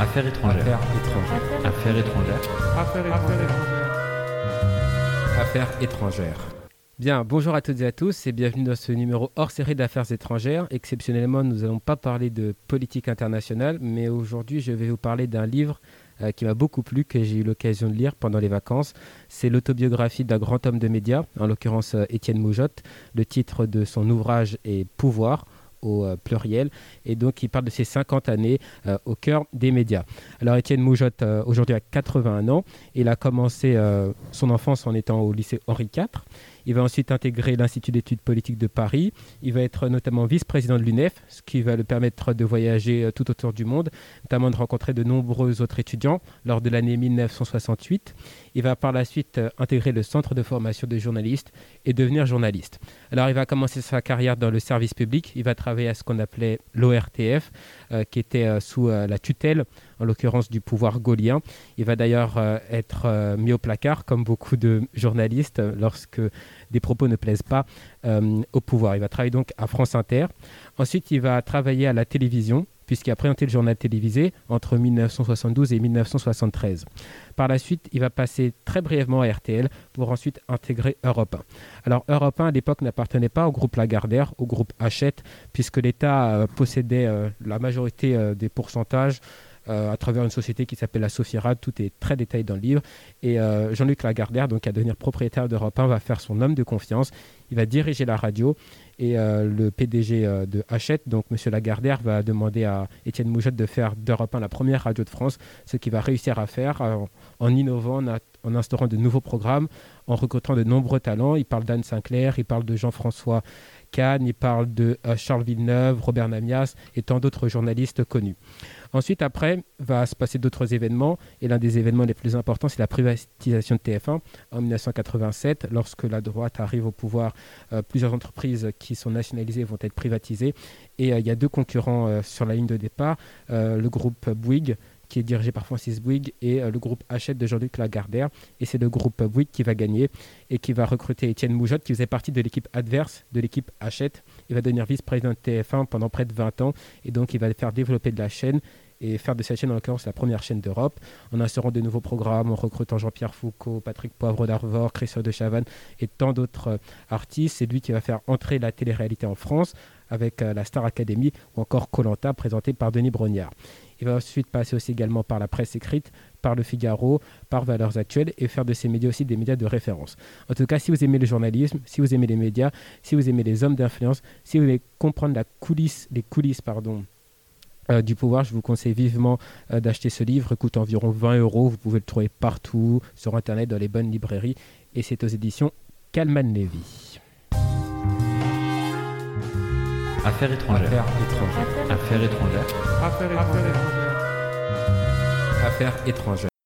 Affaires étrangères. Affaires étrangères. Affaires étrangères. Affaires étrangères. Affaires étrangères. Bien, bonjour à toutes et à tous et bienvenue dans ce numéro hors série d'affaires étrangères. Exceptionnellement, nous n'allons pas parler de politique internationale, mais aujourd'hui, je vais vous parler d'un livre euh, qui m'a beaucoup plu, que j'ai eu l'occasion de lire pendant les vacances. C'est l'autobiographie d'un grand homme de médias, en l'occurrence euh, Étienne Moujotte. Le titre de son ouvrage est Pouvoir au euh, pluriel. Et donc, il parle de ses 50 années euh, au cœur des médias. Alors, Étienne Moujotte, euh, aujourd'hui, a 81 ans. Il a commencé son enfance en étant au lycée Henri IV. Il va ensuite intégrer l'Institut d'études politiques de Paris. Il va être notamment vice-président de l'UNEF, ce qui va le permettre de voyager euh, tout autour du monde, notamment de rencontrer de nombreux autres étudiants lors de l'année 1968. Il va par la suite euh, intégrer le Centre de formation des journalistes et devenir journaliste. Alors il va commencer sa carrière dans le service public. Il va travailler à ce qu'on appelait l'ORTF, euh, qui était sous la tutelle, en l'occurrence du pouvoir gaulien. Il va d'ailleurs être mis au placard, comme beaucoup de journalistes, lorsque des propos ne plaisent pas euh, au pouvoir. Il va travailler donc à France Inter. Ensuite, il va travailler à la télévision, puisqu'il a présenté le journal télévisé entre 1972 et 1973. Par la suite, il va passer très brièvement à RTL pour ensuite intégrer Europe 1. Alors Europe 1 à l'époque n'appartenait pas au groupe Lagardère, au groupe Hachette, puisque l'État euh, possédait euh, la majorité des pourcentages à travers une société qui s'appelle la Sofiera. Tout est très détaillé dans le livre. Et euh, Jean-Luc Lagardère, donc à devenir propriétaire d'Europe 1, va faire son homme de confiance. Il va diriger la radio et euh, le PDG euh, de Hachette, donc M. Lagardère, va demander à Étienne Moujotte de faire d'Europe 1 la première radio de France, ce qu'il va réussir à faire euh, en innovant, en, instaurant de nouveaux programmes, en recrutant de nombreux talents. Il parle d'Anne Sinclair, il parle de Jean-François Kahn, il parle de euh, Charles Villeneuve, Robert Namias et tant d'autres journalistes connus. Ensuite, après, va se passer d'autres événements. Et l'un des événements les plus importants, c'est la privatisation de TF1 en 1987. Lorsque la droite arrive au pouvoir, euh, plusieurs entreprises qui sont nationalisées vont être privatisées. Et euh, il y a deux concurrents euh, sur la ligne de départ. Le groupe Bouygues, qui est dirigé par Francis Bouygues, et euh, le groupe Hachette de Jean-Luc Lagardère. Et c'est le groupe Bouygues qui va gagner et qui va recruter Étienne Moujotte, qui faisait partie de l'équipe adverse de l'équipe Hachette. Il va devenir vice-président de TF1 pendant près de 20 ans. Et donc, il va faire développer de la chaîne et faire de cette chaîne, en l'occurrence, la première chaîne d'Europe, en instaurant de nouveaux programmes, en recrutant Jean-Pierre Foucault, Patrick Poivre d'Arvor, Christophe de Chavannes et tant d'autres euh, artistes. C'est lui qui va faire entrer la télé-réalité en France avec euh, la Star Academy ou encore Colanta présenté par Denis Brognard. Il va ensuite passer aussi également par la presse écrite, par le Figaro, par Valeurs Actuelles et faire de ces médias aussi des médias de référence. En tout cas, si vous aimez le journalisme, si vous aimez les médias, si vous aimez les hommes d'influence, si vous voulez comprendre la coulisse, les coulisses pardon, euh, du pouvoir, je vous conseille vivement euh, d'acheter ce livre. Il coûte environ 20 euros. Vous pouvez le trouver partout, sur Internet, dans les bonnes librairies. Et c'est aux éditions Calman Levy. Affaires étrangères. Affaires étrangères. Affaires étrangères. Affaires étrangères. Affaires étrangères.